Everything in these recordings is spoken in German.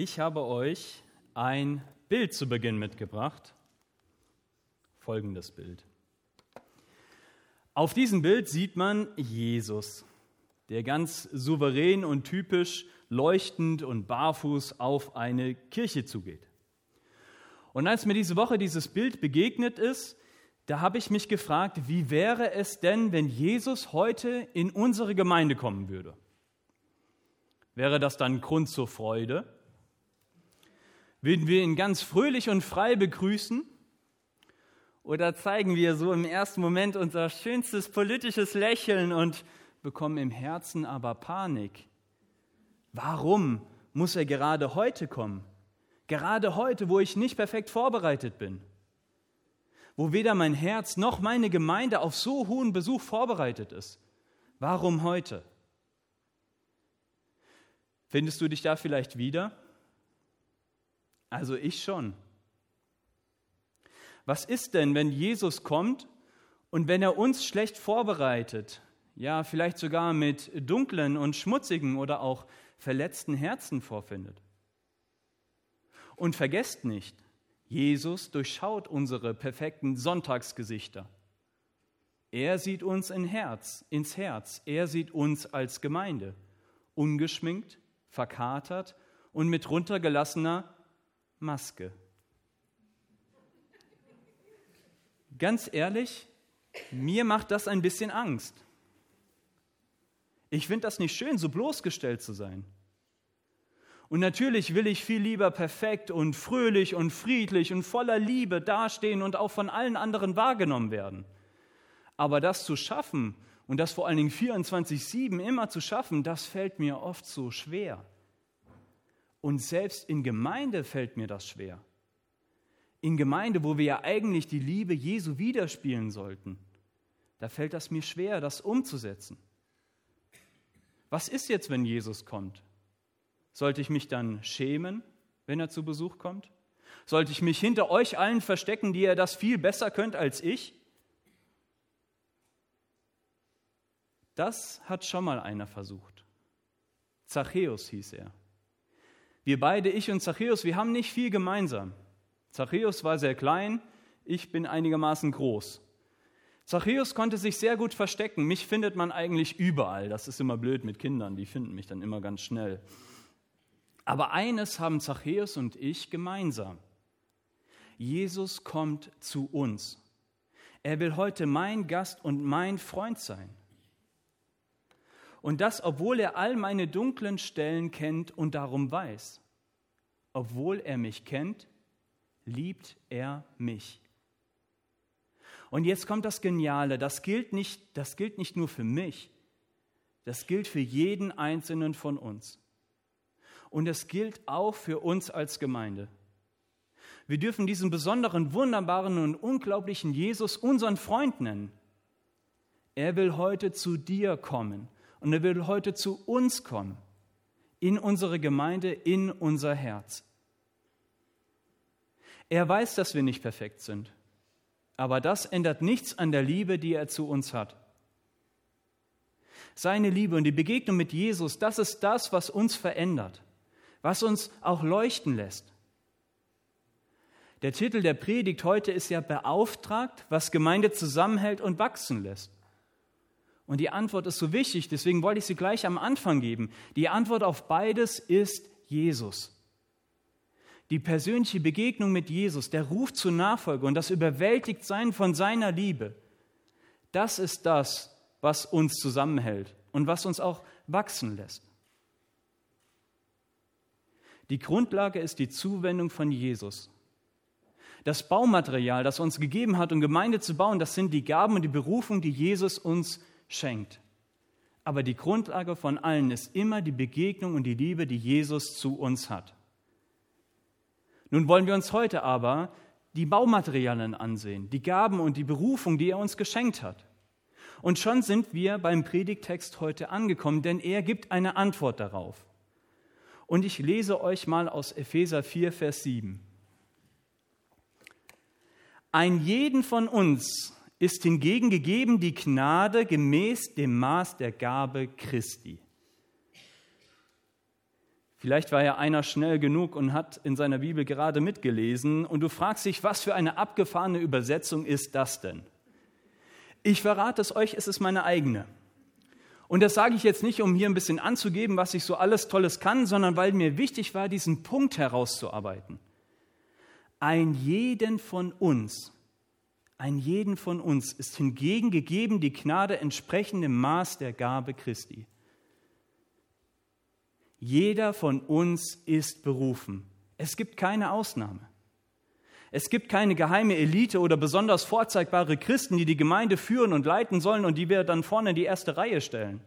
Ich habe euch ein Bild zu Beginn mitgebracht. Folgendes Bild. Auf diesem Bild sieht man Jesus, der ganz souverän und typisch leuchtend und barfuß auf eine Kirche zugeht. Und als mir diese Woche dieses Bild begegnet ist, da habe ich mich gefragt, wie wäre es denn, wenn Jesus heute in unsere Gemeinde kommen würde? Wäre das dann Grund zur Freude? Würden wir ihn ganz fröhlich und frei begrüßen? Oder zeigen wir so im ersten Moment unser schönstes politisches Lächeln und bekommen im Herzen aber Panik? Warum muss er gerade heute kommen? Gerade heute, wo ich nicht perfekt vorbereitet bin, wo weder mein Herz noch meine Gemeinde auf so hohen Besuch vorbereitet ist. Warum heute? Findest du dich da vielleicht wieder? Also ich schon. Was ist denn, wenn Jesus kommt und wenn er uns schlecht vorbereitet, ja vielleicht sogar mit dunklen und schmutzigen oder auch verletzten Herzen vorfindet? Und vergesst nicht, Jesus durchschaut unsere perfekten Sonntagsgesichter. Er sieht uns in Herz, ins Herz. Er sieht uns als Gemeinde, ungeschminkt, verkatert und mit runtergelassener Maske. Ganz ehrlich, mir macht das ein bisschen Angst. Ich finde das nicht schön, so bloßgestellt zu sein. Und natürlich will ich viel lieber perfekt und fröhlich und friedlich und voller Liebe dastehen und auch von allen anderen wahrgenommen werden. Aber das zu schaffen und das vor allen Dingen 24-7 immer zu schaffen, das fällt mir oft so schwer. Und selbst in Gemeinde fällt mir das schwer. In Gemeinde, wo wir ja eigentlich die Liebe Jesu widerspielen sollten, da fällt das mir schwer, das umzusetzen. Was ist jetzt, wenn Jesus kommt? Sollte ich mich dann schämen, wenn er zu Besuch kommt? Sollte ich mich hinter euch allen verstecken, die ihr das viel besser könnt als ich? Das hat schon mal einer versucht. Zachäus hieß er. Wir beide, ich und Zachäus, wir haben nicht viel gemeinsam. Zachäus war sehr klein, ich bin einigermaßen groß. Zachäus konnte sich sehr gut verstecken. Mich findet man eigentlich überall. Das ist immer blöd mit Kindern, die finden mich dann immer ganz schnell. Aber eines haben Zachäus und ich gemeinsam. Jesus kommt zu uns. Er will heute mein Gast und mein Freund sein. Und das, obwohl er all meine dunklen Stellen kennt und darum weiß. Obwohl er mich kennt, liebt er mich. Und jetzt kommt das Geniale, das gilt nicht, das gilt nicht nur für mich, das gilt für jeden einzelnen von uns. Und es gilt auch für uns als Gemeinde. Wir dürfen diesen besonderen, wunderbaren und unglaublichen Jesus unseren Freund nennen. Er will heute zu dir kommen und er will heute zu uns kommen, in unsere Gemeinde, in unser Herz. Er weiß, dass wir nicht perfekt sind, aber das ändert nichts an der Liebe, die er zu uns hat. Seine Liebe und die Begegnung mit Jesus, das ist das, was uns verändert was uns auch leuchten lässt. Der Titel der Predigt heute ist ja beauftragt, was Gemeinde zusammenhält und wachsen lässt. Und die Antwort ist so wichtig, deswegen wollte ich sie gleich am Anfang geben. Die Antwort auf beides ist Jesus. Die persönliche Begegnung mit Jesus, der Ruf zur Nachfolge und das Überwältigtsein von seiner Liebe, das ist das, was uns zusammenhält und was uns auch wachsen lässt. Die Grundlage ist die Zuwendung von Jesus. Das Baumaterial, das uns gegeben hat, um Gemeinde zu bauen, das sind die Gaben und die Berufung, die Jesus uns schenkt. Aber die Grundlage von allen ist immer die Begegnung und die Liebe, die Jesus zu uns hat. Nun wollen wir uns heute aber die Baumaterialien ansehen, die Gaben und die Berufung, die er uns geschenkt hat. Und schon sind wir beim Predigtext heute angekommen, denn er gibt eine Antwort darauf. Und ich lese euch mal aus Epheser 4, Vers 7. Ein jeden von uns ist hingegen gegeben die Gnade gemäß dem Maß der Gabe Christi. Vielleicht war ja einer schnell genug und hat in seiner Bibel gerade mitgelesen und du fragst dich, was für eine abgefahrene Übersetzung ist das denn? Ich verrate es euch, es ist meine eigene. Und das sage ich jetzt nicht, um hier ein bisschen anzugeben, was ich so alles Tolles kann, sondern weil mir wichtig war, diesen Punkt herauszuarbeiten. Ein jeden von uns, ein jeden von uns ist hingegen gegeben die Gnade entsprechend dem Maß der Gabe Christi. Jeder von uns ist berufen. Es gibt keine Ausnahme. Es gibt keine geheime Elite oder besonders vorzeigbare Christen, die die Gemeinde führen und leiten sollen und die wir dann vorne in die erste Reihe stellen.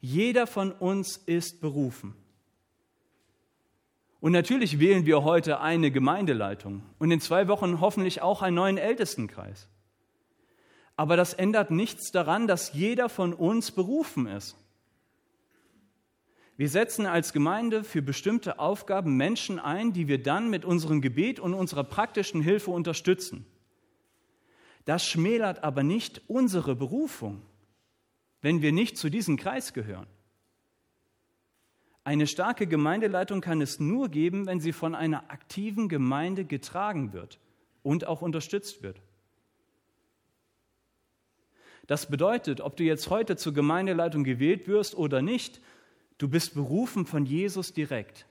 Jeder von uns ist berufen. Und natürlich wählen wir heute eine Gemeindeleitung und in zwei Wochen hoffentlich auch einen neuen Ältestenkreis. Aber das ändert nichts daran, dass jeder von uns berufen ist. Wir setzen als Gemeinde für bestimmte Aufgaben Menschen ein, die wir dann mit unserem Gebet und unserer praktischen Hilfe unterstützen. Das schmälert aber nicht unsere Berufung, wenn wir nicht zu diesem Kreis gehören. Eine starke Gemeindeleitung kann es nur geben, wenn sie von einer aktiven Gemeinde getragen wird und auch unterstützt wird. Das bedeutet, ob du jetzt heute zur Gemeindeleitung gewählt wirst oder nicht, Du bist berufen von Jesus direkt.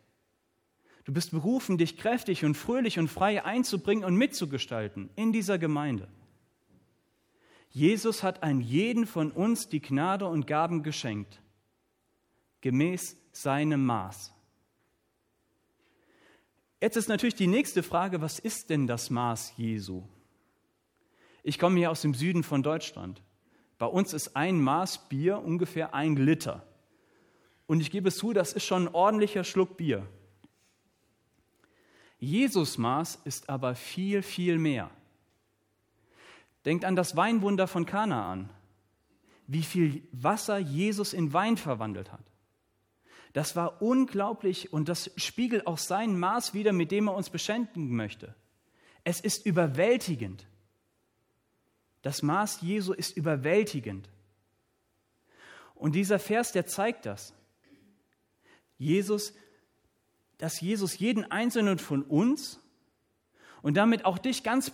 Du bist berufen, dich kräftig und fröhlich und frei einzubringen und mitzugestalten in dieser Gemeinde. Jesus hat an jeden von uns die Gnade und Gaben geschenkt, gemäß seinem Maß. Jetzt ist natürlich die nächste Frage, was ist denn das Maß Jesu? Ich komme hier aus dem Süden von Deutschland. Bei uns ist ein Maß Bier ungefähr ein Liter. Und ich gebe zu, das ist schon ein ordentlicher Schluck Bier. Jesus Maß ist aber viel, viel mehr. Denkt an das Weinwunder von Kana an, wie viel Wasser Jesus in Wein verwandelt hat. Das war unglaublich und das spiegelt auch sein Maß wider, mit dem er uns beschenken möchte. Es ist überwältigend. Das Maß Jesu ist überwältigend. Und dieser Vers, der zeigt das. Jesus, dass Jesus jeden einzelnen von uns und damit auch dich ganz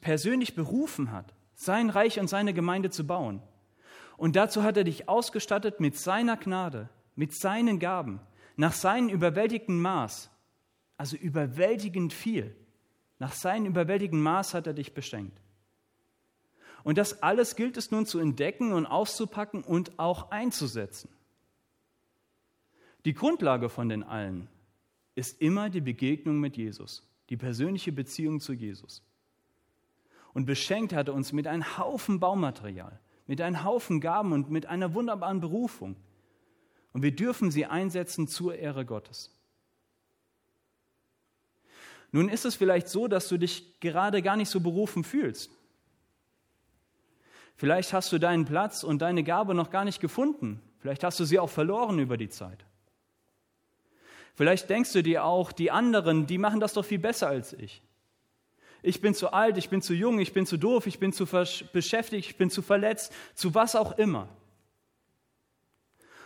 persönlich berufen hat, sein Reich und seine Gemeinde zu bauen. Und dazu hat er dich ausgestattet mit seiner Gnade, mit seinen Gaben, nach seinem überwältigten Maß, also überwältigend viel. Nach seinem überwältigenden Maß hat er dich beschenkt. Und das alles gilt es nun zu entdecken und auszupacken und auch einzusetzen. Die Grundlage von den allen ist immer die Begegnung mit Jesus, die persönliche Beziehung zu Jesus. Und beschenkt hat er uns mit einem Haufen Baumaterial, mit einem Haufen Gaben und mit einer wunderbaren Berufung. Und wir dürfen sie einsetzen zur Ehre Gottes. Nun ist es vielleicht so, dass du dich gerade gar nicht so berufen fühlst. Vielleicht hast du deinen Platz und deine Gabe noch gar nicht gefunden. Vielleicht hast du sie auch verloren über die Zeit. Vielleicht denkst du dir auch, die anderen, die machen das doch viel besser als ich. Ich bin zu alt, ich bin zu jung, ich bin zu doof, ich bin zu beschäftigt, ich bin zu verletzt, zu was auch immer.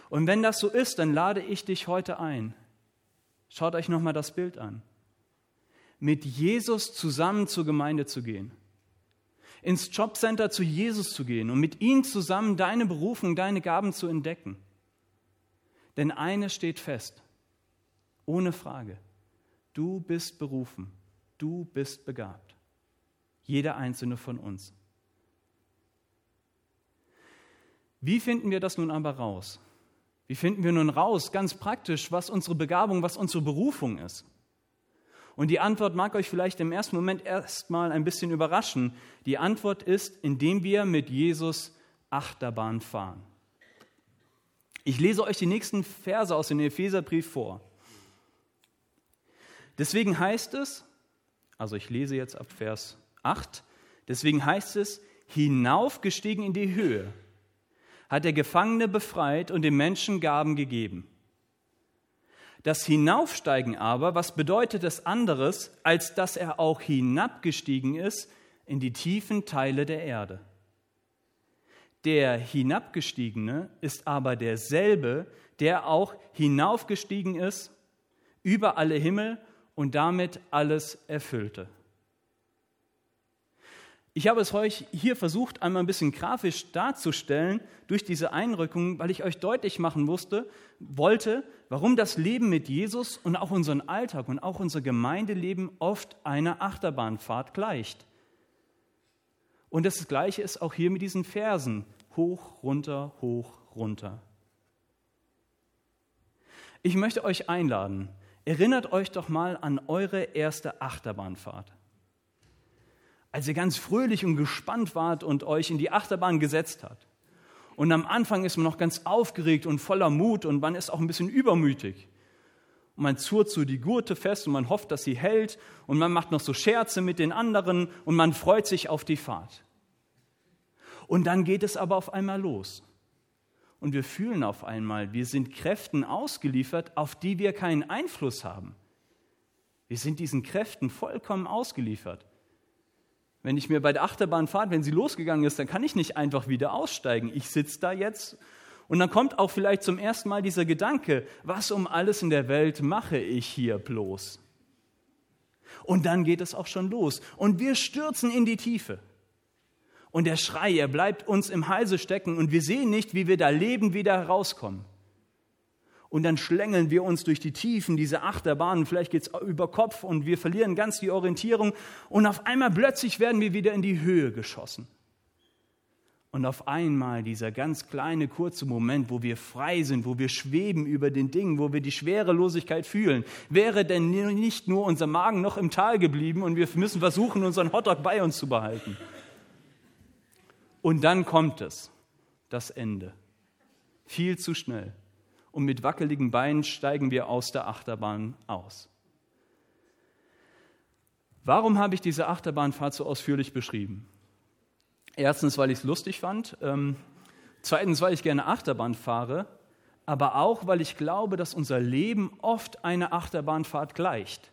Und wenn das so ist, dann lade ich dich heute ein. Schaut euch nochmal das Bild an. Mit Jesus zusammen zur Gemeinde zu gehen. Ins Jobcenter zu Jesus zu gehen und mit ihm zusammen deine Berufung, deine Gaben zu entdecken. Denn eines steht fest. Ohne Frage. Du bist berufen. Du bist begabt. Jeder einzelne von uns. Wie finden wir das nun aber raus? Wie finden wir nun raus, ganz praktisch, was unsere Begabung, was unsere Berufung ist? Und die Antwort mag euch vielleicht im ersten Moment erstmal ein bisschen überraschen. Die Antwort ist, indem wir mit Jesus Achterbahn fahren. Ich lese euch die nächsten Verse aus dem Epheserbrief vor. Deswegen heißt es, also ich lese jetzt ab Vers 8, deswegen heißt es, hinaufgestiegen in die Höhe, hat der Gefangene befreit und dem Menschen Gaben gegeben. Das Hinaufsteigen aber, was bedeutet es anderes, als dass er auch hinabgestiegen ist in die tiefen Teile der Erde? Der Hinabgestiegene ist aber derselbe, der auch hinaufgestiegen ist über alle Himmel und damit alles erfüllte. Ich habe es euch hier versucht, einmal ein bisschen grafisch darzustellen durch diese Einrückung, weil ich euch deutlich machen musste, wollte, warum das Leben mit Jesus und auch unseren Alltag und auch unser Gemeindeleben oft einer Achterbahnfahrt gleicht. Und das Gleiche ist auch hier mit diesen Versen. Hoch, runter, hoch, runter. Ich möchte euch einladen, erinnert euch doch mal an eure erste Achterbahnfahrt als ihr ganz fröhlich und gespannt wart und euch in die Achterbahn gesetzt habt. Und am Anfang ist man noch ganz aufgeregt und voller Mut und man ist auch ein bisschen übermütig. Und man zurrt so die Gurte fest und man hofft, dass sie hält und man macht noch so Scherze mit den anderen und man freut sich auf die Fahrt. Und dann geht es aber auf einmal los. Und wir fühlen auf einmal, wir sind Kräften ausgeliefert, auf die wir keinen Einfluss haben. Wir sind diesen Kräften vollkommen ausgeliefert. Wenn ich mir bei der Achterbahnfahrt, wenn sie losgegangen ist, dann kann ich nicht einfach wieder aussteigen. Ich sitze da jetzt und dann kommt auch vielleicht zum ersten Mal dieser Gedanke, was um alles in der Welt mache ich hier bloß? Und dann geht es auch schon los und wir stürzen in die Tiefe. Und der Schrei, er bleibt uns im Halse stecken und wir sehen nicht, wie wir da lebend wieder herauskommen. Und dann schlängeln wir uns durch die Tiefen dieser Achterbahn. Vielleicht geht es über Kopf und wir verlieren ganz die Orientierung. Und auf einmal plötzlich werden wir wieder in die Höhe geschossen. Und auf einmal dieser ganz kleine, kurze Moment, wo wir frei sind, wo wir schweben über den Dingen, wo wir die Schwerelosigkeit fühlen, wäre denn nicht nur unser Magen noch im Tal geblieben und wir müssen versuchen, unseren Hotdog bei uns zu behalten. Und dann kommt es, das Ende. Viel zu schnell und mit wackeligen Beinen steigen wir aus der Achterbahn aus. Warum habe ich diese Achterbahnfahrt so ausführlich beschrieben? Erstens, weil ich es lustig fand. Ähm, zweitens, weil ich gerne Achterbahn fahre. Aber auch, weil ich glaube, dass unser Leben oft einer Achterbahnfahrt gleicht.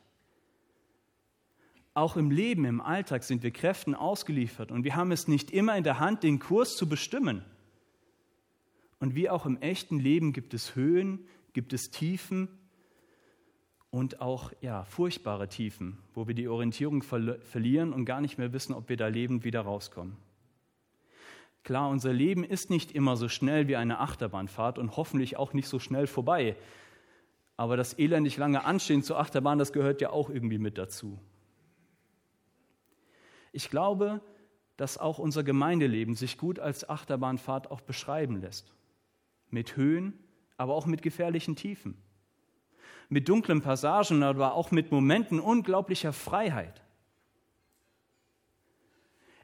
Auch im Leben, im Alltag sind wir Kräften ausgeliefert und wir haben es nicht immer in der Hand, den Kurs zu bestimmen. Und wie auch im echten Leben gibt es Höhen, gibt es Tiefen und auch ja, furchtbare Tiefen, wo wir die Orientierung ver verlieren und gar nicht mehr wissen, ob wir da lebend wieder rauskommen. Klar, unser Leben ist nicht immer so schnell wie eine Achterbahnfahrt und hoffentlich auch nicht so schnell vorbei. Aber das elendig lange Anstehen zur Achterbahn, das gehört ja auch irgendwie mit dazu. Ich glaube, dass auch unser Gemeindeleben sich gut als Achterbahnfahrt auch beschreiben lässt mit Höhen, aber auch mit gefährlichen Tiefen, mit dunklen Passagen, aber auch mit Momenten unglaublicher Freiheit.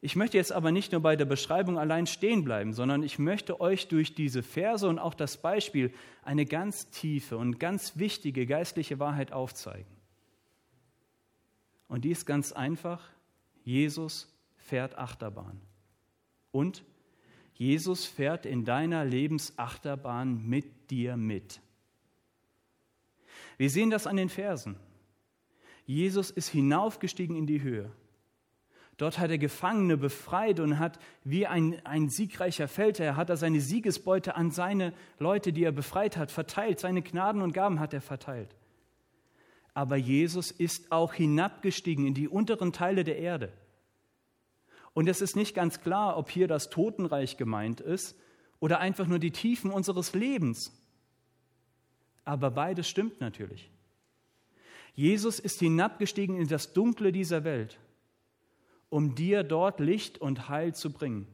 Ich möchte jetzt aber nicht nur bei der Beschreibung allein stehen bleiben, sondern ich möchte euch durch diese Verse und auch das Beispiel eine ganz tiefe und ganz wichtige geistliche Wahrheit aufzeigen. Und die ist ganz einfach, Jesus fährt Achterbahn. Und Jesus fährt in deiner Lebensachterbahn mit dir mit. Wir sehen das an den Versen. Jesus ist hinaufgestiegen in die Höhe. Dort hat er Gefangene befreit und hat wie ein, ein siegreicher Feldherr, hat er seine Siegesbeute an seine Leute, die er befreit hat, verteilt. Seine Gnaden und Gaben hat er verteilt. Aber Jesus ist auch hinabgestiegen in die unteren Teile der Erde. Und es ist nicht ganz klar, ob hier das Totenreich gemeint ist oder einfach nur die Tiefen unseres Lebens. Aber beides stimmt natürlich. Jesus ist hinabgestiegen in das Dunkle dieser Welt, um dir dort Licht und Heil zu bringen.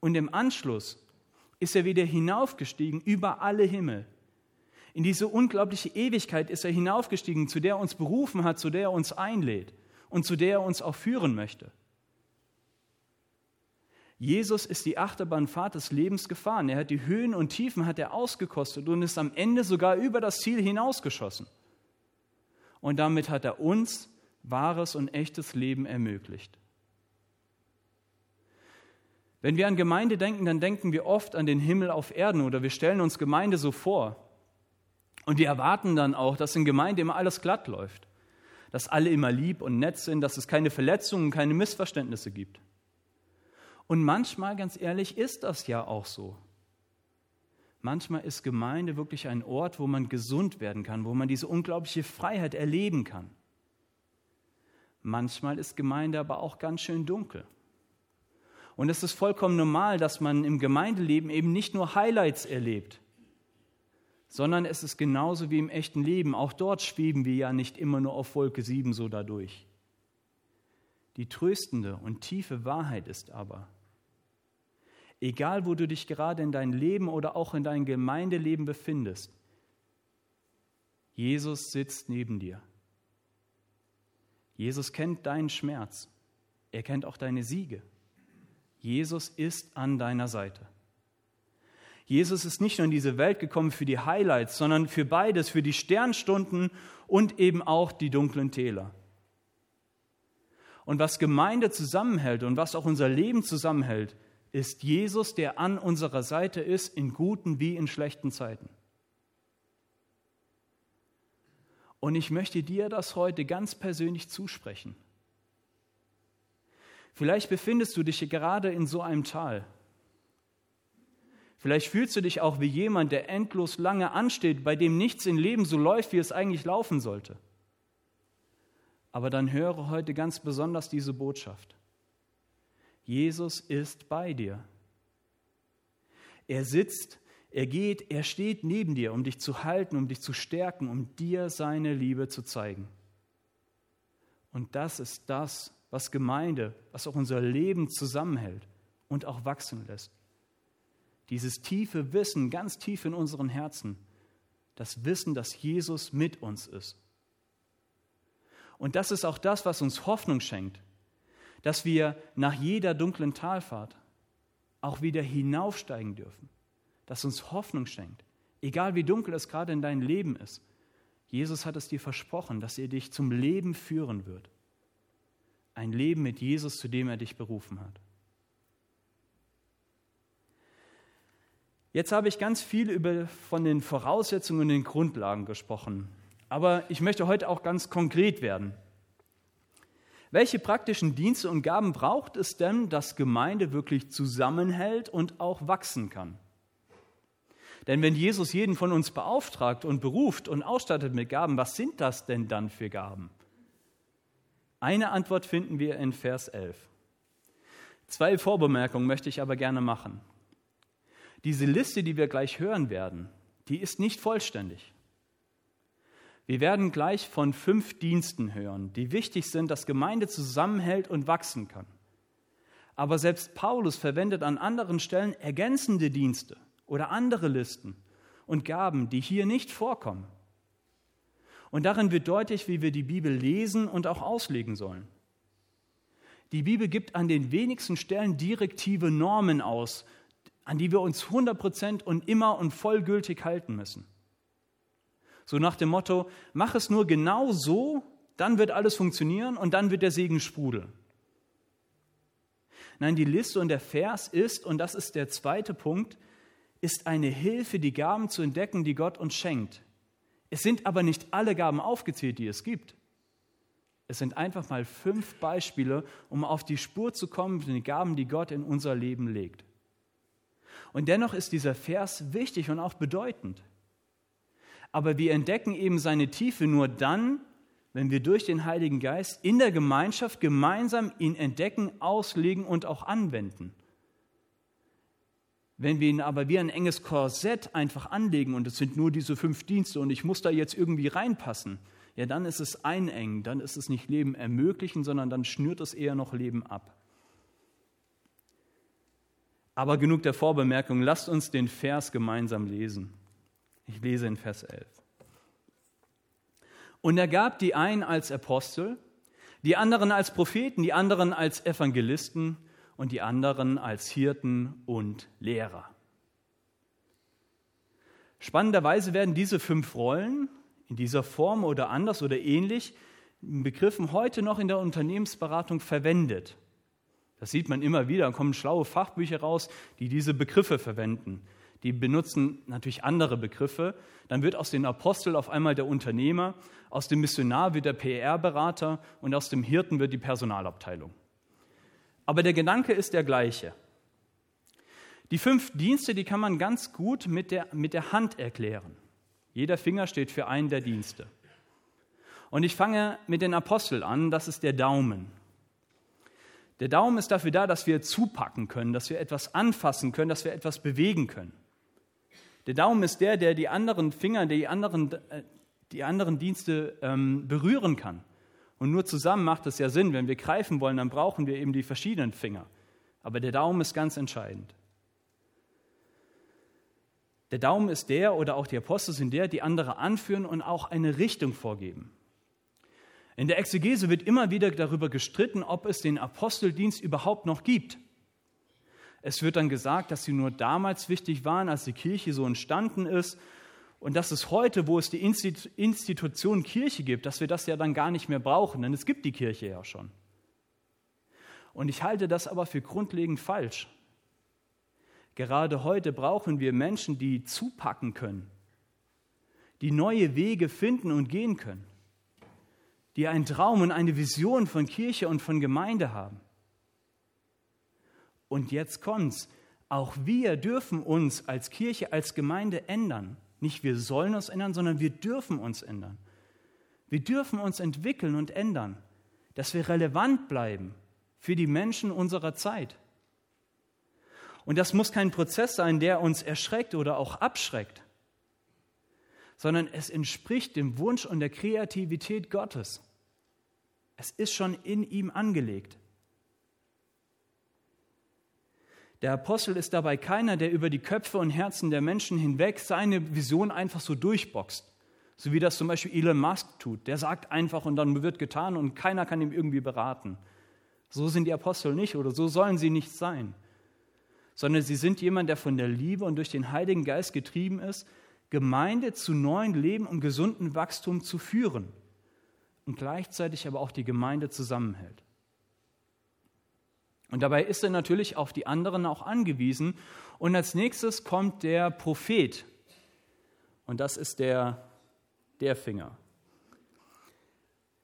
Und im Anschluss ist er wieder hinaufgestiegen über alle Himmel. In diese unglaubliche Ewigkeit ist er hinaufgestiegen, zu der er uns berufen hat, zu der er uns einlädt und zu der er uns auch führen möchte. Jesus ist die Achterbahnfahrt des Lebens gefahren. Er hat die Höhen und Tiefen hat er ausgekostet und ist am Ende sogar über das Ziel hinausgeschossen. Und damit hat er uns wahres und echtes Leben ermöglicht. Wenn wir an Gemeinde denken, dann denken wir oft an den Himmel auf Erden oder wir stellen uns Gemeinde so vor. Und wir erwarten dann auch, dass in Gemeinde immer alles glatt läuft, dass alle immer lieb und nett sind, dass es keine Verletzungen, keine Missverständnisse gibt. Und manchmal, ganz ehrlich, ist das ja auch so. Manchmal ist Gemeinde wirklich ein Ort, wo man gesund werden kann, wo man diese unglaubliche Freiheit erleben kann. Manchmal ist Gemeinde aber auch ganz schön dunkel. Und es ist vollkommen normal, dass man im Gemeindeleben eben nicht nur Highlights erlebt, sondern es ist genauso wie im echten Leben. Auch dort schweben wir ja nicht immer nur auf Wolke 7 so dadurch. Die tröstende und tiefe Wahrheit ist aber, egal wo du dich gerade in deinem Leben oder auch in deinem Gemeindeleben befindest, Jesus sitzt neben dir. Jesus kennt deinen Schmerz. Er kennt auch deine Siege. Jesus ist an deiner Seite. Jesus ist nicht nur in diese Welt gekommen für die Highlights, sondern für beides, für die Sternstunden und eben auch die dunklen Täler. Und was Gemeinde zusammenhält und was auch unser Leben zusammenhält, ist Jesus, der an unserer Seite ist, in guten wie in schlechten Zeiten. Und ich möchte dir das heute ganz persönlich zusprechen. Vielleicht befindest du dich gerade in so einem Tal. Vielleicht fühlst du dich auch wie jemand, der endlos lange ansteht, bei dem nichts im Leben so läuft, wie es eigentlich laufen sollte. Aber dann höre heute ganz besonders diese Botschaft. Jesus ist bei dir. Er sitzt, er geht, er steht neben dir, um dich zu halten, um dich zu stärken, um dir seine Liebe zu zeigen. Und das ist das, was Gemeinde, was auch unser Leben zusammenhält und auch wachsen lässt. Dieses tiefe Wissen, ganz tief in unseren Herzen, das Wissen, dass Jesus mit uns ist. Und das ist auch das, was uns Hoffnung schenkt, dass wir nach jeder dunklen Talfahrt auch wieder hinaufsteigen dürfen, dass uns Hoffnung schenkt, egal wie dunkel es gerade in deinem Leben ist. Jesus hat es dir versprochen, dass er dich zum Leben führen wird. Ein Leben mit Jesus, zu dem er dich berufen hat. Jetzt habe ich ganz viel über, von den Voraussetzungen und den Grundlagen gesprochen. Aber ich möchte heute auch ganz konkret werden. Welche praktischen Dienste und Gaben braucht es denn, dass Gemeinde wirklich zusammenhält und auch wachsen kann? Denn wenn Jesus jeden von uns beauftragt und beruft und ausstattet mit Gaben, was sind das denn dann für Gaben? Eine Antwort finden wir in Vers 11. Zwei Vorbemerkungen möchte ich aber gerne machen. Diese Liste, die wir gleich hören werden, die ist nicht vollständig. Wir werden gleich von fünf Diensten hören, die wichtig sind, dass Gemeinde zusammenhält und wachsen kann. Aber selbst Paulus verwendet an anderen Stellen ergänzende Dienste oder andere Listen und Gaben, die hier nicht vorkommen. Und darin wird deutlich, wie wir die Bibel lesen und auch auslegen sollen. Die Bibel gibt an den wenigsten Stellen direktive Normen aus, an die wir uns 100% und immer und vollgültig halten müssen. So nach dem Motto, mach es nur genau so, dann wird alles funktionieren und dann wird der Segen sprudeln. Nein, die Liste und der Vers ist, und das ist der zweite Punkt, ist eine Hilfe, die Gaben zu entdecken, die Gott uns schenkt. Es sind aber nicht alle Gaben aufgezählt, die es gibt. Es sind einfach mal fünf Beispiele, um auf die Spur zu kommen von den Gaben, die Gott in unser Leben legt. Und dennoch ist dieser Vers wichtig und auch bedeutend. Aber wir entdecken eben seine Tiefe nur dann, wenn wir durch den Heiligen Geist in der Gemeinschaft gemeinsam ihn entdecken, auslegen und auch anwenden. Wenn wir ihn aber wie ein enges Korsett einfach anlegen und es sind nur diese fünf Dienste und ich muss da jetzt irgendwie reinpassen, ja, dann ist es einengen, dann ist es nicht Leben ermöglichen, sondern dann schnürt es eher noch Leben ab. Aber genug der Vorbemerkung, lasst uns den Vers gemeinsam lesen. Ich lese in Vers 11. Und er gab die einen als Apostel, die anderen als Propheten, die anderen als Evangelisten, und die anderen als Hirten und Lehrer. Spannenderweise werden diese fünf Rollen in dieser Form oder anders oder ähnlich in Begriffen heute noch in der Unternehmensberatung verwendet. Das sieht man immer wieder, da kommen schlaue Fachbücher raus, die diese Begriffe verwenden. Die benutzen natürlich andere Begriffe. Dann wird aus dem Apostel auf einmal der Unternehmer, aus dem Missionar wird der PR-Berater und aus dem Hirten wird die Personalabteilung. Aber der Gedanke ist der gleiche. Die fünf Dienste, die kann man ganz gut mit der, mit der Hand erklären. Jeder Finger steht für einen der Dienste. Und ich fange mit den Aposteln an, das ist der Daumen. Der Daumen ist dafür da, dass wir zupacken können, dass wir etwas anfassen können, dass wir etwas bewegen können. Der Daumen ist der, der die anderen Finger, die anderen, äh, die anderen Dienste ähm, berühren kann. Und nur zusammen macht es ja Sinn. Wenn wir greifen wollen, dann brauchen wir eben die verschiedenen Finger. Aber der Daumen ist ganz entscheidend. Der Daumen ist der oder auch die Apostel sind der, die andere anführen und auch eine Richtung vorgeben. In der Exegese wird immer wieder darüber gestritten, ob es den Aposteldienst überhaupt noch gibt. Es wird dann gesagt, dass sie nur damals wichtig waren, als die Kirche so entstanden ist und dass es heute, wo es die Institution Kirche gibt, dass wir das ja dann gar nicht mehr brauchen, denn es gibt die Kirche ja schon. Und ich halte das aber für grundlegend falsch. Gerade heute brauchen wir Menschen, die zupacken können, die neue Wege finden und gehen können, die einen Traum und eine Vision von Kirche und von Gemeinde haben. Und jetzt kommt's. Auch wir dürfen uns als Kirche, als Gemeinde ändern. Nicht wir sollen uns ändern, sondern wir dürfen uns ändern. Wir dürfen uns entwickeln und ändern, dass wir relevant bleiben für die Menschen unserer Zeit. Und das muss kein Prozess sein, der uns erschreckt oder auch abschreckt, sondern es entspricht dem Wunsch und der Kreativität Gottes. Es ist schon in ihm angelegt. Der Apostel ist dabei keiner, der über die Köpfe und Herzen der Menschen hinweg seine Vision einfach so durchboxt. So wie das zum Beispiel Elon Musk tut. Der sagt einfach und dann wird getan und keiner kann ihm irgendwie beraten. So sind die Apostel nicht oder so sollen sie nicht sein sondern sie sind jemand, der von der Liebe und durch den Heiligen Geist getrieben ist, Gemeinde zu neuen Leben und gesunden Wachstum zu führen und gleichzeitig aber auch die Gemeinde zusammenhält. Und dabei ist er natürlich auf die anderen auch angewiesen. Und als nächstes kommt der Prophet. Und das ist der, der Finger.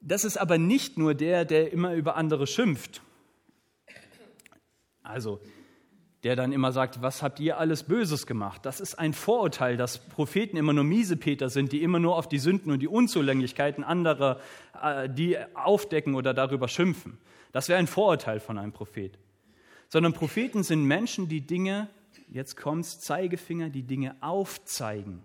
Das ist aber nicht nur der, der immer über andere schimpft. Also der dann immer sagt, was habt ihr alles Böses gemacht? Das ist ein Vorurteil, dass Propheten immer nur Miesepeter sind, die immer nur auf die Sünden und die Unzulänglichkeiten anderer, äh, die aufdecken oder darüber schimpfen. Das wäre ein Vorurteil von einem Prophet. Sondern Propheten sind Menschen, die Dinge, jetzt kommt's, Zeigefinger, die Dinge aufzeigen.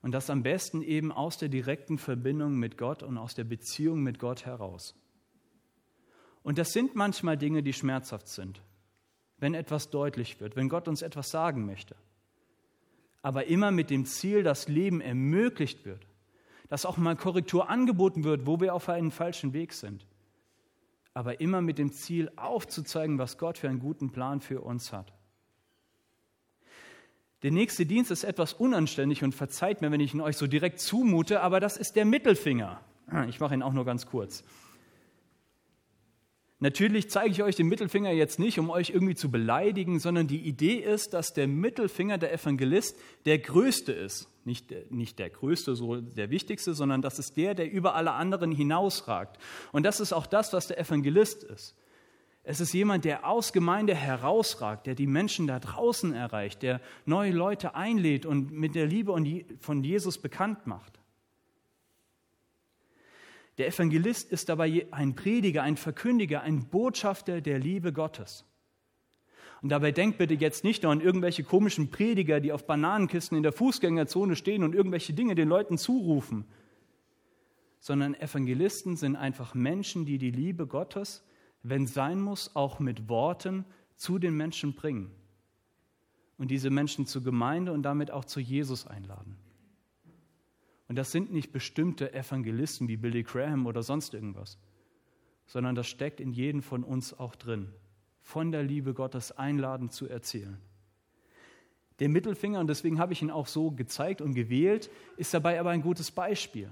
Und das am besten eben aus der direkten Verbindung mit Gott und aus der Beziehung mit Gott heraus. Und das sind manchmal Dinge, die schmerzhaft sind wenn etwas deutlich wird, wenn Gott uns etwas sagen möchte. Aber immer mit dem Ziel, dass Leben ermöglicht wird, dass auch mal Korrektur angeboten wird, wo wir auf einem falschen Weg sind. Aber immer mit dem Ziel aufzuzeigen, was Gott für einen guten Plan für uns hat. Der nächste Dienst ist etwas unanständig und verzeiht mir, wenn ich ihn euch so direkt zumute, aber das ist der Mittelfinger. Ich mache ihn auch nur ganz kurz. Natürlich zeige ich euch den Mittelfinger jetzt nicht, um euch irgendwie zu beleidigen, sondern die Idee ist, dass der Mittelfinger, der Evangelist, der größte ist. Nicht, nicht der größte, so der wichtigste, sondern das ist der, der über alle anderen hinausragt. Und das ist auch das, was der Evangelist ist. Es ist jemand, der aus Gemeinde herausragt, der die Menschen da draußen erreicht, der neue Leute einlädt und mit der Liebe von Jesus bekannt macht. Der Evangelist ist dabei ein Prediger, ein Verkündiger, ein Botschafter der Liebe Gottes. Und dabei denkt bitte jetzt nicht nur an irgendwelche komischen Prediger, die auf Bananenkisten in der Fußgängerzone stehen und irgendwelche Dinge den Leuten zurufen, sondern Evangelisten sind einfach Menschen, die die Liebe Gottes, wenn sein muss, auch mit Worten zu den Menschen bringen und diese Menschen zur Gemeinde und damit auch zu Jesus einladen. Und das sind nicht bestimmte Evangelisten wie Billy Graham oder sonst irgendwas, sondern das steckt in jedem von uns auch drin, von der Liebe Gottes einladen zu erzählen. Der Mittelfinger, und deswegen habe ich ihn auch so gezeigt und gewählt, ist dabei aber ein gutes Beispiel.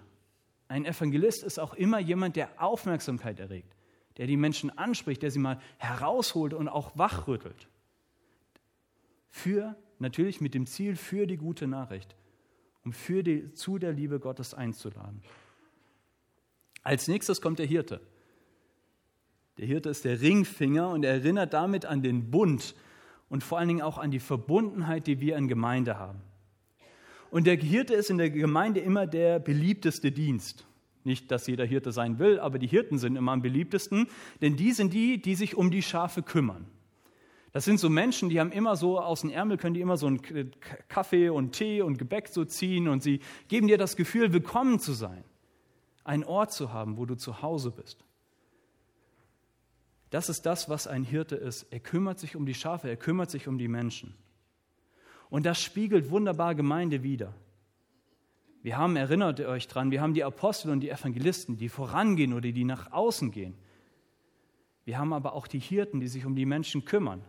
Ein Evangelist ist auch immer jemand, der Aufmerksamkeit erregt, der die Menschen anspricht, der sie mal herausholt und auch wachrüttelt. Für, natürlich mit dem Ziel, für die gute Nachricht um für die, zu der Liebe Gottes einzuladen. Als nächstes kommt der Hirte. Der Hirte ist der Ringfinger und er erinnert damit an den Bund und vor allen Dingen auch an die Verbundenheit, die wir in Gemeinde haben. Und der Hirte ist in der Gemeinde immer der beliebteste Dienst. Nicht, dass jeder Hirte sein will, aber die Hirten sind immer am beliebtesten, denn die sind die, die sich um die Schafe kümmern. Das sind so Menschen, die haben immer so aus dem Ärmel, können die immer so einen Kaffee und Tee und Gebäck so ziehen und sie geben dir das Gefühl, willkommen zu sein, einen Ort zu haben, wo du zu Hause bist. Das ist das, was ein Hirte ist. Er kümmert sich um die Schafe, er kümmert sich um die Menschen. Und das spiegelt wunderbar Gemeinde wider. Wir haben, erinnert ihr euch dran, wir haben die Apostel und die Evangelisten, die vorangehen oder die nach außen gehen. Wir haben aber auch die Hirten, die sich um die Menschen kümmern.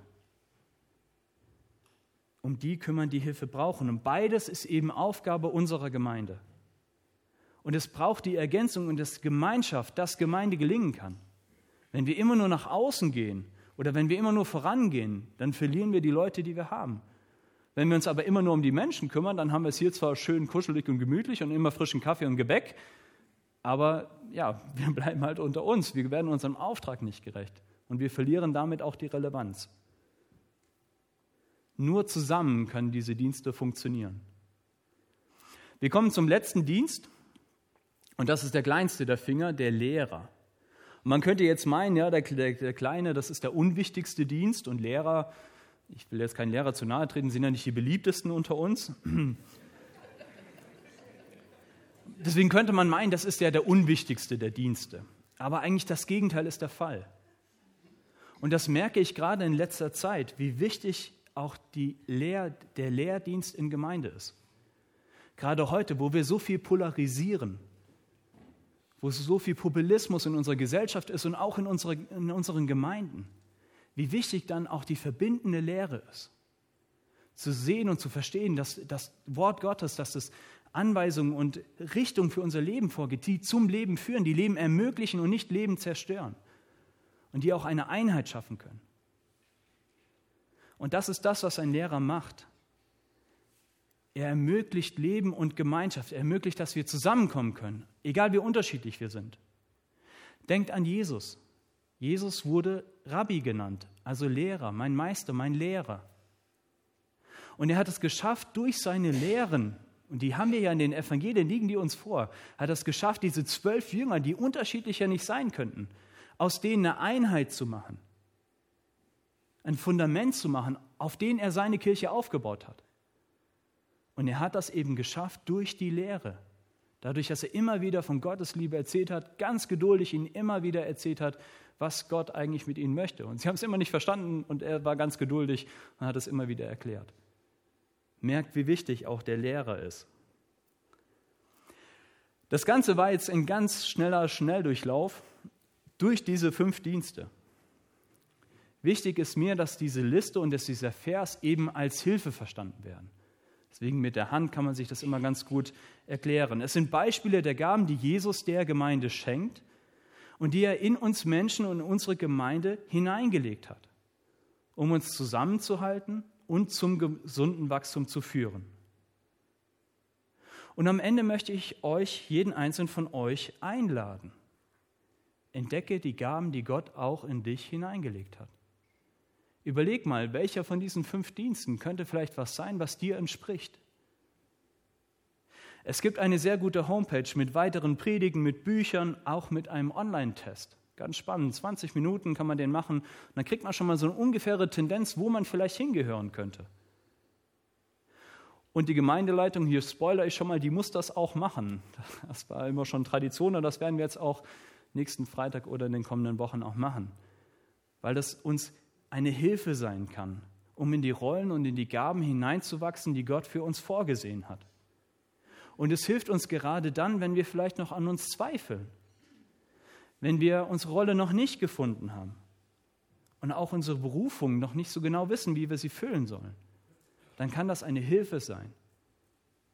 Um die kümmern, die Hilfe brauchen. Und beides ist eben Aufgabe unserer Gemeinde. Und es braucht die Ergänzung und das Gemeinschaft, dass Gemeinde gelingen kann. Wenn wir immer nur nach außen gehen oder wenn wir immer nur vorangehen, dann verlieren wir die Leute, die wir haben. Wenn wir uns aber immer nur um die Menschen kümmern, dann haben wir es hier zwar schön kuschelig und gemütlich und immer frischen Kaffee und Gebäck, aber ja, wir bleiben halt unter uns. Wir werden unserem Auftrag nicht gerecht und wir verlieren damit auch die Relevanz. Nur zusammen können diese Dienste funktionieren. Wir kommen zum letzten Dienst und das ist der kleinste der Finger, der Lehrer. Man könnte jetzt meinen, ja, der, der, der Kleine, das ist der unwichtigste Dienst und Lehrer, ich will jetzt keinen Lehrer zu nahe treten, sind ja nicht die beliebtesten unter uns. Deswegen könnte man meinen, das ist ja der unwichtigste der Dienste. Aber eigentlich das Gegenteil ist der Fall. Und das merke ich gerade in letzter Zeit, wie wichtig auch Lehr, der Lehrdienst in Gemeinde ist. Gerade heute, wo wir so viel polarisieren, wo so viel Populismus in unserer Gesellschaft ist und auch in, unsere, in unseren Gemeinden wie wichtig dann auch die verbindende Lehre ist. Zu sehen und zu verstehen, dass das Wort Gottes, dass es Anweisungen und Richtungen für unser Leben vorgibt, die zum Leben führen, die Leben ermöglichen und nicht Leben zerstören. Und die auch eine Einheit schaffen können. Und das ist das, was ein Lehrer macht. Er ermöglicht Leben und Gemeinschaft. Er ermöglicht, dass wir zusammenkommen können, egal wie unterschiedlich wir sind. Denkt an Jesus. Jesus wurde Rabbi genannt, also Lehrer, mein Meister, mein Lehrer. Und er hat es geschafft, durch seine Lehren, und die haben wir ja in den Evangelien, liegen die uns vor, hat es geschafft, diese zwölf Jünger, die unterschiedlicher nicht sein könnten, aus denen eine Einheit zu machen, ein Fundament zu machen, auf den er seine Kirche aufgebaut hat. Und er hat das eben geschafft durch die Lehre. Dadurch, dass er immer wieder von Gottes Liebe erzählt hat, ganz geduldig ihn immer wieder erzählt hat, was Gott eigentlich mit ihnen möchte. Und sie haben es immer nicht verstanden und er war ganz geduldig und hat es immer wieder erklärt. Merkt, wie wichtig auch der Lehrer ist. Das Ganze war jetzt ein ganz schneller Schnelldurchlauf durch diese fünf Dienste. Wichtig ist mir, dass diese Liste und dass dieser Vers eben als Hilfe verstanden werden. Deswegen mit der Hand kann man sich das immer ganz gut erklären. Es sind Beispiele der Gaben, die Jesus der Gemeinde schenkt und die er in uns Menschen und in unsere Gemeinde hineingelegt hat, um uns zusammenzuhalten und zum gesunden Wachstum zu führen. Und am Ende möchte ich euch, jeden einzelnen von euch, einladen. Entdecke die Gaben, die Gott auch in dich hineingelegt hat. Überleg mal, welcher von diesen fünf Diensten könnte vielleicht was sein, was dir entspricht. Es gibt eine sehr gute Homepage mit weiteren Predigen, mit Büchern, auch mit einem Online-Test. Ganz spannend, 20 Minuten kann man den machen. Und dann kriegt man schon mal so eine ungefähre Tendenz, wo man vielleicht hingehören könnte. Und die Gemeindeleitung, hier spoiler ich schon mal, die muss das auch machen. Das war immer schon Tradition und das werden wir jetzt auch nächsten Freitag oder in den kommenden Wochen auch machen. Weil das uns eine Hilfe sein kann, um in die Rollen und in die Gaben hineinzuwachsen, die Gott für uns vorgesehen hat. Und es hilft uns gerade dann, wenn wir vielleicht noch an uns zweifeln, wenn wir unsere Rolle noch nicht gefunden haben und auch unsere Berufung noch nicht so genau wissen, wie wir sie füllen sollen. Dann kann das eine Hilfe sein,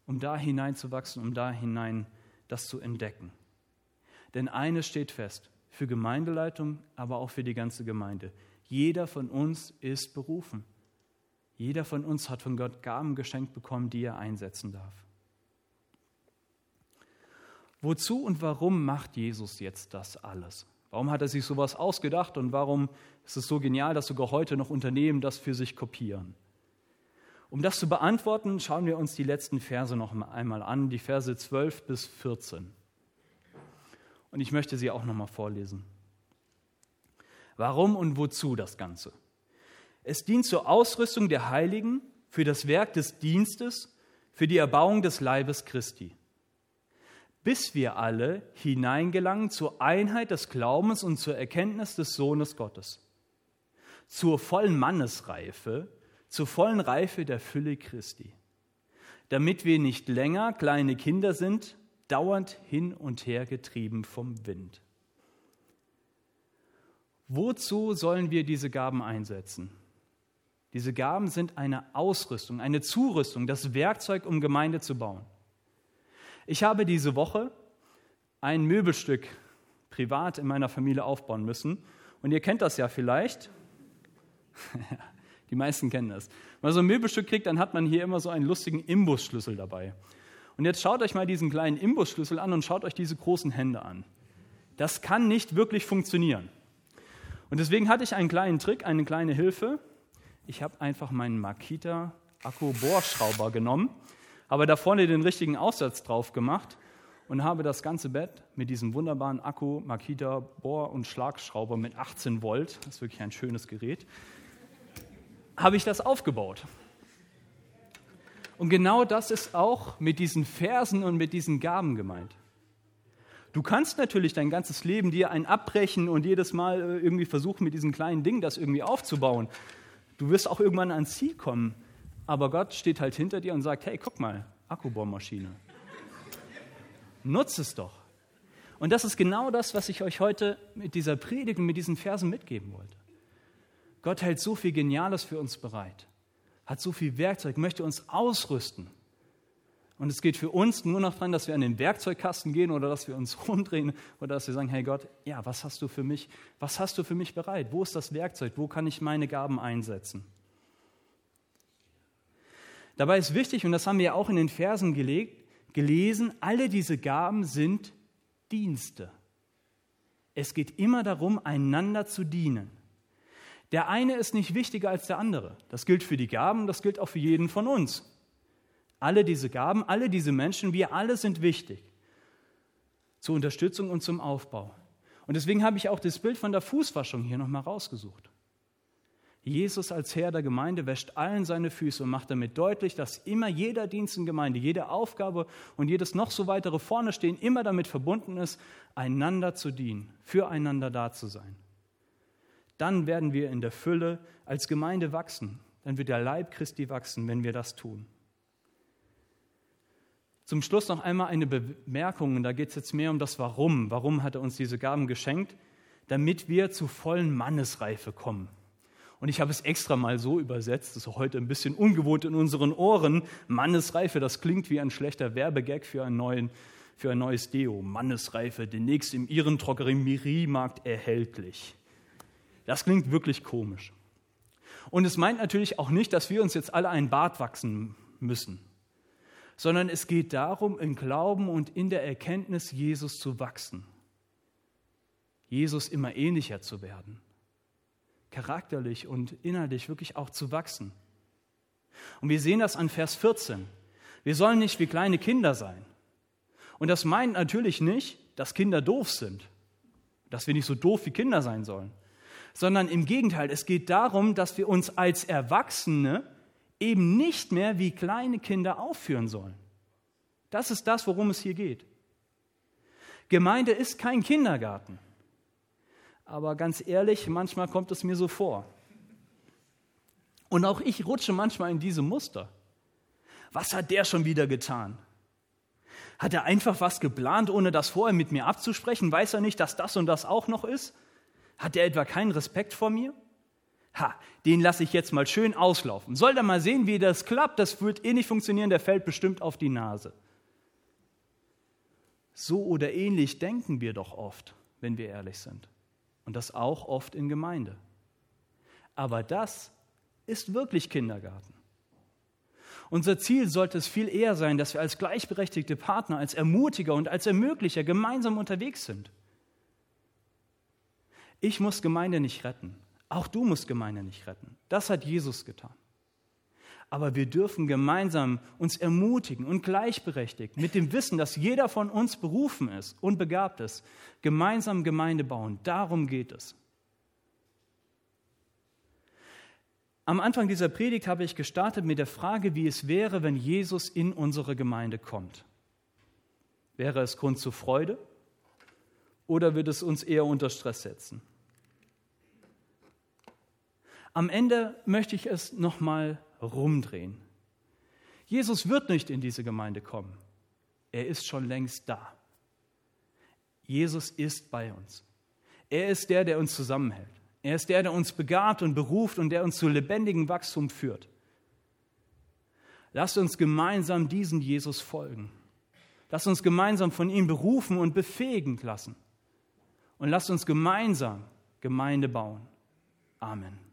um da hineinzuwachsen, um da hinein das zu entdecken. Denn eines steht fest, für Gemeindeleitung, aber auch für die ganze Gemeinde. Jeder von uns ist berufen. Jeder von uns hat von Gott Gaben geschenkt bekommen, die er einsetzen darf. Wozu und warum macht Jesus jetzt das alles? Warum hat er sich sowas ausgedacht und warum ist es so genial, dass sogar heute noch Unternehmen das für sich kopieren? Um das zu beantworten, schauen wir uns die letzten Verse noch einmal an, die Verse 12 bis 14. Und ich möchte sie auch noch mal vorlesen. Warum und wozu das Ganze? Es dient zur Ausrüstung der Heiligen für das Werk des Dienstes, für die Erbauung des Leibes Christi bis wir alle hineingelangen zur Einheit des Glaubens und zur Erkenntnis des Sohnes Gottes, zur vollen Mannesreife, zur vollen Reife der Fülle Christi, damit wir nicht länger kleine Kinder sind, dauernd hin und her getrieben vom Wind. Wozu sollen wir diese Gaben einsetzen? Diese Gaben sind eine Ausrüstung, eine Zurüstung, das Werkzeug, um Gemeinde zu bauen. Ich habe diese Woche ein Möbelstück privat in meiner Familie aufbauen müssen. Und ihr kennt das ja vielleicht. Die meisten kennen das. Wenn man so ein Möbelstück kriegt, dann hat man hier immer so einen lustigen Imbusschlüssel dabei. Und jetzt schaut euch mal diesen kleinen Imbusschlüssel an und schaut euch diese großen Hände an. Das kann nicht wirklich funktionieren. Und deswegen hatte ich einen kleinen Trick, eine kleine Hilfe. Ich habe einfach meinen Makita Akku-Bohrschrauber genommen habe da vorne den richtigen Aussatz drauf gemacht und habe das ganze Bett mit diesem wunderbaren Akku, Makita, Bohr- und Schlagschrauber mit 18 Volt, das ist wirklich ein schönes Gerät, habe ich das aufgebaut. Und genau das ist auch mit diesen Versen und mit diesen Gaben gemeint. Du kannst natürlich dein ganzes Leben dir ein abbrechen und jedes Mal äh, irgendwie versuchen, mit diesen kleinen Dingen das irgendwie aufzubauen. Du wirst auch irgendwann ans Ziel kommen aber Gott steht halt hinter dir und sagt, hey, guck mal, Akkubohrmaschine. Nutz es doch. Und das ist genau das, was ich euch heute mit dieser Predigt und mit diesen Versen mitgeben wollte. Gott hält so viel Geniales für uns bereit, hat so viel Werkzeug, möchte uns ausrüsten. Und es geht für uns nur noch dran, dass wir an den Werkzeugkasten gehen oder dass wir uns rumdrehen oder dass wir sagen, hey Gott, ja, was hast du für mich? Was hast du für mich bereit? Wo ist das Werkzeug? Wo kann ich meine Gaben einsetzen? Dabei ist wichtig, und das haben wir ja auch in den Versen gelegt, gelesen, alle diese Gaben sind Dienste. Es geht immer darum, einander zu dienen. Der eine ist nicht wichtiger als der andere. Das gilt für die Gaben, das gilt auch für jeden von uns. Alle diese Gaben, alle diese Menschen, wir alle sind wichtig zur Unterstützung und zum Aufbau. Und deswegen habe ich auch das Bild von der Fußwaschung hier nochmal rausgesucht. Jesus als Herr der Gemeinde wäscht allen seine Füße und macht damit deutlich, dass immer jeder Dienst in Gemeinde, jede Aufgabe und jedes noch so weitere vorne stehen immer damit verbunden ist, einander zu dienen, füreinander da zu sein. Dann werden wir in der Fülle als Gemeinde wachsen. Dann wird der Leib Christi wachsen, wenn wir das tun. Zum Schluss noch einmal eine Bemerkung, und da geht es jetzt mehr um das Warum. Warum hat er uns diese Gaben geschenkt? Damit wir zu vollen Mannesreife kommen. Und ich habe es extra mal so übersetzt, das ist heute ein bisschen ungewohnt in unseren Ohren. Mannesreife, das klingt wie ein schlechter Werbegag für, einen neuen, für ein neues Deo. Mannesreife, demnächst im Ihren Drogeriemarkt erhältlich. Das klingt wirklich komisch. Und es meint natürlich auch nicht, dass wir uns jetzt alle einen Bart wachsen müssen, sondern es geht darum, im Glauben und in der Erkenntnis Jesus zu wachsen. Jesus immer ähnlicher zu werden charakterlich und innerlich wirklich auch zu wachsen. Und wir sehen das an Vers 14. Wir sollen nicht wie kleine Kinder sein. Und das meint natürlich nicht, dass Kinder doof sind, dass wir nicht so doof wie Kinder sein sollen, sondern im Gegenteil, es geht darum, dass wir uns als Erwachsene eben nicht mehr wie kleine Kinder aufführen sollen. Das ist das, worum es hier geht. Gemeinde ist kein Kindergarten aber ganz ehrlich, manchmal kommt es mir so vor. Und auch ich rutsche manchmal in diese Muster. Was hat der schon wieder getan? Hat er einfach was geplant, ohne das vorher mit mir abzusprechen? Weiß er nicht, dass das und das auch noch ist? Hat er etwa keinen Respekt vor mir? Ha, den lasse ich jetzt mal schön auslaufen. Soll er mal sehen, wie das klappt? Das wird eh nicht funktionieren, der fällt bestimmt auf die Nase. So oder ähnlich denken wir doch oft, wenn wir ehrlich sind. Und das auch oft in Gemeinde. Aber das ist wirklich Kindergarten. Unser Ziel sollte es viel eher sein, dass wir als gleichberechtigte Partner, als Ermutiger und als Ermöglicher gemeinsam unterwegs sind. Ich muss Gemeinde nicht retten. Auch du musst Gemeinde nicht retten. Das hat Jesus getan. Aber wir dürfen gemeinsam uns ermutigen und gleichberechtigt mit dem Wissen, dass jeder von uns berufen ist und begabt ist, gemeinsam Gemeinde bauen. Darum geht es. Am Anfang dieser Predigt habe ich gestartet mit der Frage, wie es wäre, wenn Jesus in unsere Gemeinde kommt. Wäre es Grund zur Freude oder wird es uns eher unter Stress setzen? Am Ende möchte ich es nochmal rumdrehen. Jesus wird nicht in diese Gemeinde kommen. Er ist schon längst da. Jesus ist bei uns. Er ist der, der uns zusammenhält. Er ist der, der uns begabt und beruft und der uns zu lebendigem Wachstum führt. Lasst uns gemeinsam diesen Jesus folgen. Lasst uns gemeinsam von ihm berufen und befähigen lassen. Und lasst uns gemeinsam Gemeinde bauen. Amen.